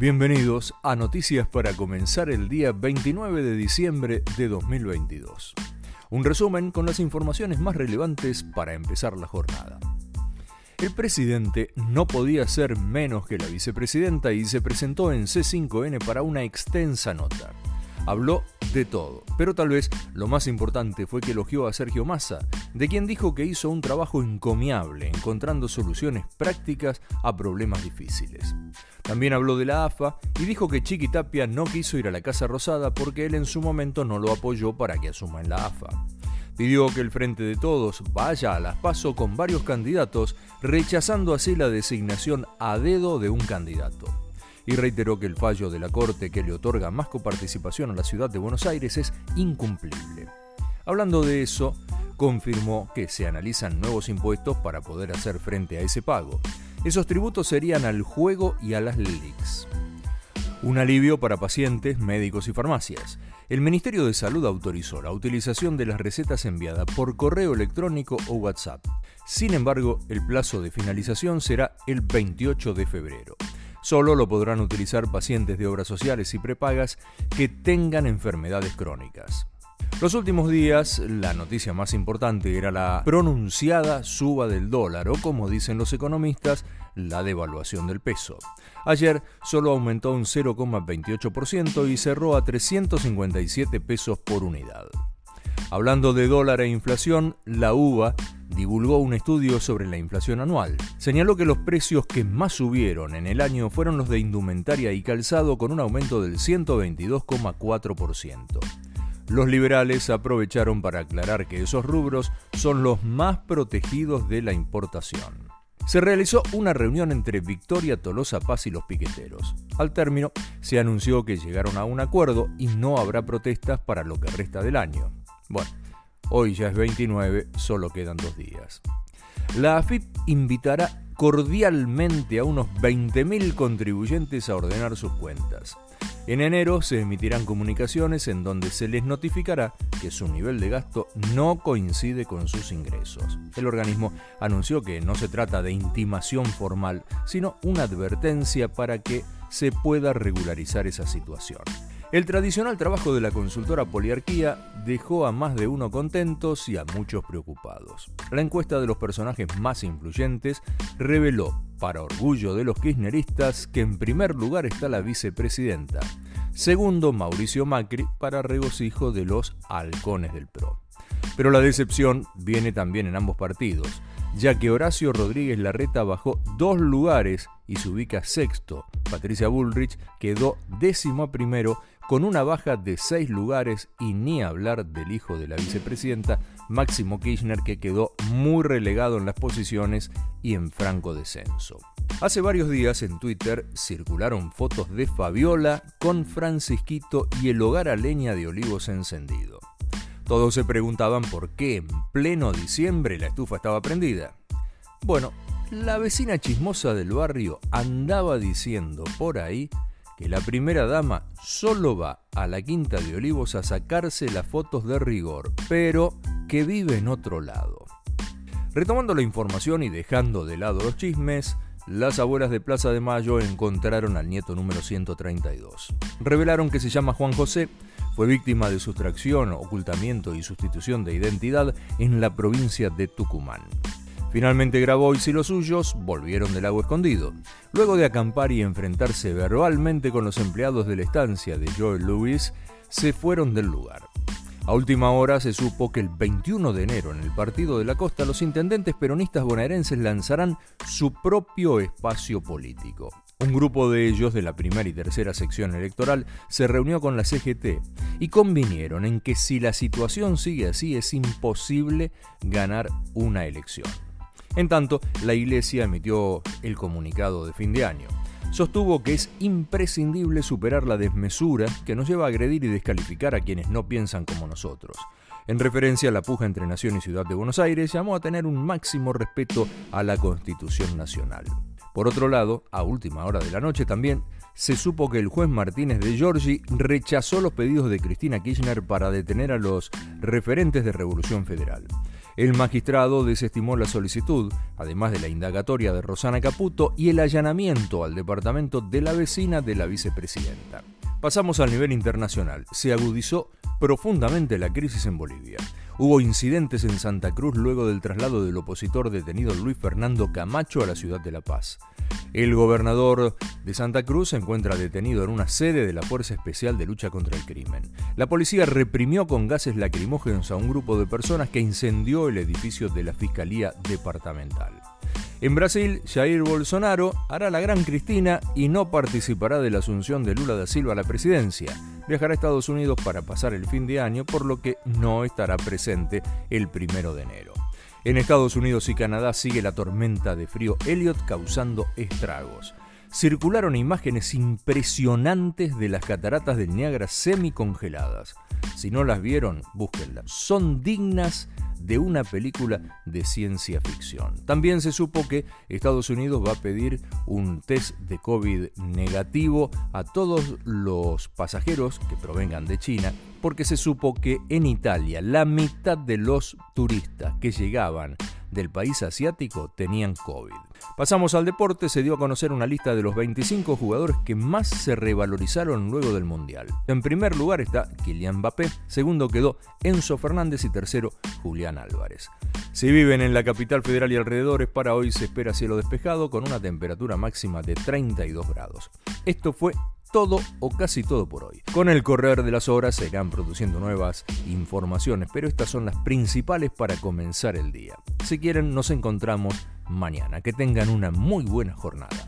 Bienvenidos a Noticias para comenzar el día 29 de diciembre de 2022. Un resumen con las informaciones más relevantes para empezar la jornada. El presidente no podía ser menos que la vicepresidenta y se presentó en C5N para una extensa nota. Habló de todo, pero tal vez lo más importante fue que elogió a Sergio Massa, de quien dijo que hizo un trabajo encomiable encontrando soluciones prácticas a problemas difíciles. También habló de la AFA y dijo que Chiqui Tapia no quiso ir a la Casa Rosada porque él en su momento no lo apoyó para que asuma en la AFA. Pidió que el Frente de Todos vaya a las PASO con varios candidatos, rechazando así la designación a dedo de un candidato y reiteró que el fallo de la Corte que le otorga más coparticipación a la ciudad de Buenos Aires es incumplible. Hablando de eso, confirmó que se analizan nuevos impuestos para poder hacer frente a ese pago. Esos tributos serían al juego y a las LELIX. Un alivio para pacientes, médicos y farmacias. El Ministerio de Salud autorizó la utilización de las recetas enviadas por correo electrónico o WhatsApp. Sin embargo, el plazo de finalización será el 28 de febrero. Solo lo podrán utilizar pacientes de obras sociales y prepagas que tengan enfermedades crónicas. Los últimos días, la noticia más importante era la pronunciada suba del dólar o, como dicen los economistas, la devaluación del peso. Ayer solo aumentó un 0,28% y cerró a 357 pesos por unidad. Hablando de dólar e inflación, la UBA divulgó un estudio sobre la inflación anual. Señaló que los precios que más subieron en el año fueron los de indumentaria y calzado con un aumento del 122,4%. Los liberales aprovecharon para aclarar que esos rubros son los más protegidos de la importación. Se realizó una reunión entre Victoria Tolosa Paz y los piqueteros. Al término, se anunció que llegaron a un acuerdo y no habrá protestas para lo que resta del año. Bueno, Hoy ya es 29, solo quedan dos días. La AFIP invitará cordialmente a unos 20.000 contribuyentes a ordenar sus cuentas. En enero se emitirán comunicaciones en donde se les notificará que su nivel de gasto no coincide con sus ingresos. El organismo anunció que no se trata de intimación formal, sino una advertencia para que se pueda regularizar esa situación. El tradicional trabajo de la consultora Poliarquía dejó a más de uno contentos y a muchos preocupados. La encuesta de los personajes más influyentes reveló, para orgullo de los kirchneristas, que en primer lugar está la vicepresidenta, segundo Mauricio Macri, para regocijo de los halcones del PRO. Pero la decepción viene también en ambos partidos, ya que Horacio Rodríguez Larreta bajó dos lugares y se ubica sexto. Patricia Bullrich quedó décimo primero con una baja de seis lugares y ni hablar del hijo de la vicepresidenta, Máximo Kirchner, que quedó muy relegado en las posiciones y en franco descenso. Hace varios días en Twitter circularon fotos de Fabiola con Francisquito y el hogar a leña de olivos encendido. Todos se preguntaban por qué en pleno diciembre la estufa estaba prendida. Bueno, la vecina chismosa del barrio andaba diciendo por ahí que la primera dama solo va a la Quinta de Olivos a sacarse las fotos de rigor, pero que vive en otro lado. Retomando la información y dejando de lado los chismes, las abuelas de Plaza de Mayo encontraron al nieto número 132. Revelaron que se llama Juan José, fue víctima de sustracción, ocultamiento y sustitución de identidad en la provincia de Tucumán. Finalmente Grabois y los suyos volvieron del lago escondido. Luego de acampar y enfrentarse verbalmente con los empleados de la estancia de Joel Lewis, se fueron del lugar. A última hora se supo que el 21 de enero en el Partido de la Costa los intendentes peronistas bonaerenses lanzarán su propio espacio político. Un grupo de ellos de la primera y tercera sección electoral se reunió con la CGT y convinieron en que si la situación sigue así es imposible ganar una elección. En tanto, la Iglesia emitió el comunicado de fin de año. Sostuvo que es imprescindible superar la desmesura que nos lleva a agredir y descalificar a quienes no piensan como nosotros. En referencia a la puja entre Nación y Ciudad de Buenos Aires, llamó a tener un máximo respeto a la Constitución Nacional. Por otro lado, a última hora de la noche también, se supo que el juez Martínez de Giorgi rechazó los pedidos de Cristina Kirchner para detener a los referentes de Revolución Federal. El magistrado desestimó la solicitud, además de la indagatoria de Rosana Caputo y el allanamiento al departamento de la vecina de la vicepresidenta. Pasamos al nivel internacional. Se agudizó profundamente la crisis en Bolivia. Hubo incidentes en Santa Cruz luego del traslado del opositor detenido Luis Fernando Camacho a la ciudad de La Paz. El gobernador de Santa Cruz se encuentra detenido en una sede de la Fuerza Especial de Lucha contra el Crimen. La policía reprimió con gases lacrimógenos a un grupo de personas que incendió el edificio de la Fiscalía Departamental. En Brasil, Jair Bolsonaro hará la gran Cristina y no participará de la asunción de Lula da Silva a la presidencia. Viajará a Estados Unidos para pasar el fin de año, por lo que no estará presente el primero de enero. En Estados Unidos y Canadá sigue la tormenta de frío Elliot causando estragos. Circularon imágenes impresionantes de las cataratas del Niágara semicongeladas. Si no las vieron, búsquenlas. Son dignas de una película de ciencia ficción. También se supo que Estados Unidos va a pedir un test de COVID negativo a todos los pasajeros que provengan de China, porque se supo que en Italia la mitad de los turistas que llegaban del país asiático tenían COVID. Pasamos al deporte, se dio a conocer una lista de los 25 jugadores que más se revalorizaron luego del Mundial. En primer lugar está Kylian Mbappé, segundo quedó Enzo Fernández y tercero Julián Álvarez. Si viven en la capital federal y alrededores, para hoy se espera cielo despejado con una temperatura máxima de 32 grados. Esto fue todo o casi todo por hoy. Con el correr de las horas se irán produciendo nuevas informaciones, pero estas son las principales para comenzar el día. Si quieren, nos encontramos mañana. Que tengan una muy buena jornada.